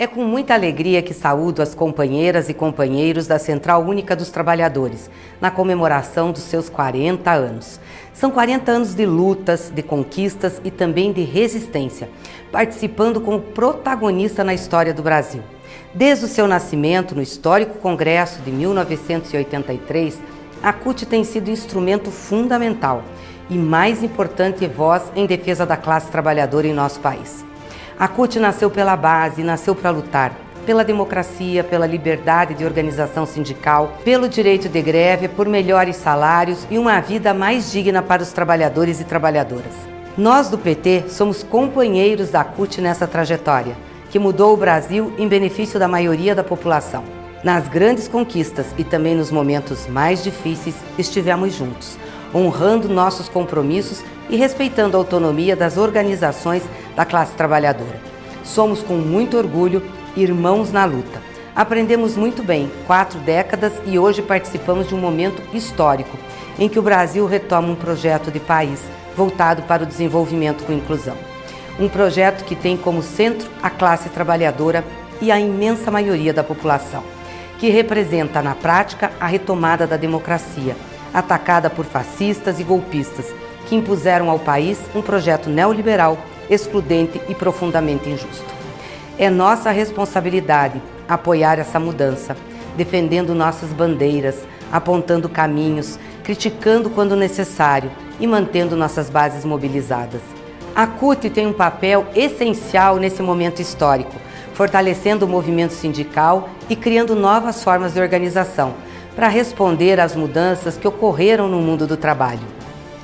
É com muita alegria que saúdo as companheiras e companheiros da Central Única dos Trabalhadores, na comemoração dos seus 40 anos. São 40 anos de lutas, de conquistas e também de resistência, participando como protagonista na história do Brasil. Desde o seu nascimento, no histórico Congresso de 1983, a CUT tem sido instrumento fundamental e mais importante voz em defesa da classe trabalhadora em nosso país. A CUT nasceu pela base, nasceu para lutar pela democracia, pela liberdade de organização sindical, pelo direito de greve, por melhores salários e uma vida mais digna para os trabalhadores e trabalhadoras. Nós do PT somos companheiros da CUT nessa trajetória, que mudou o Brasil em benefício da maioria da população. Nas grandes conquistas e também nos momentos mais difíceis, estivemos juntos honrando nossos compromissos e respeitando a autonomia das organizações da classe trabalhadora. Somos com muito orgulho irmãos na luta. Aprendemos muito bem, quatro décadas e hoje participamos de um momento histórico em que o Brasil retoma um projeto de país voltado para o desenvolvimento com inclusão. Um projeto que tem como centro a classe trabalhadora e a imensa maioria da população, que representa na prática a retomada da democracia atacada por fascistas e golpistas que impuseram ao país um projeto neoliberal, excludente e profundamente injusto. É nossa responsabilidade apoiar essa mudança, defendendo nossas bandeiras, apontando caminhos, criticando quando necessário e mantendo nossas bases mobilizadas. A CUT tem um papel essencial nesse momento histórico, fortalecendo o movimento sindical e criando novas formas de organização para responder às mudanças que ocorreram no mundo do trabalho.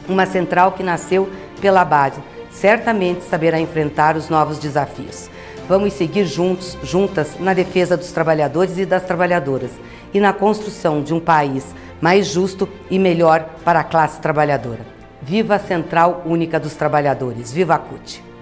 Uma central que nasceu pela base, certamente saberá enfrentar os novos desafios. Vamos seguir juntos, juntas, na defesa dos trabalhadores e das trabalhadoras e na construção de um país mais justo e melhor para a classe trabalhadora. Viva a Central Única dos Trabalhadores! Viva a CUT!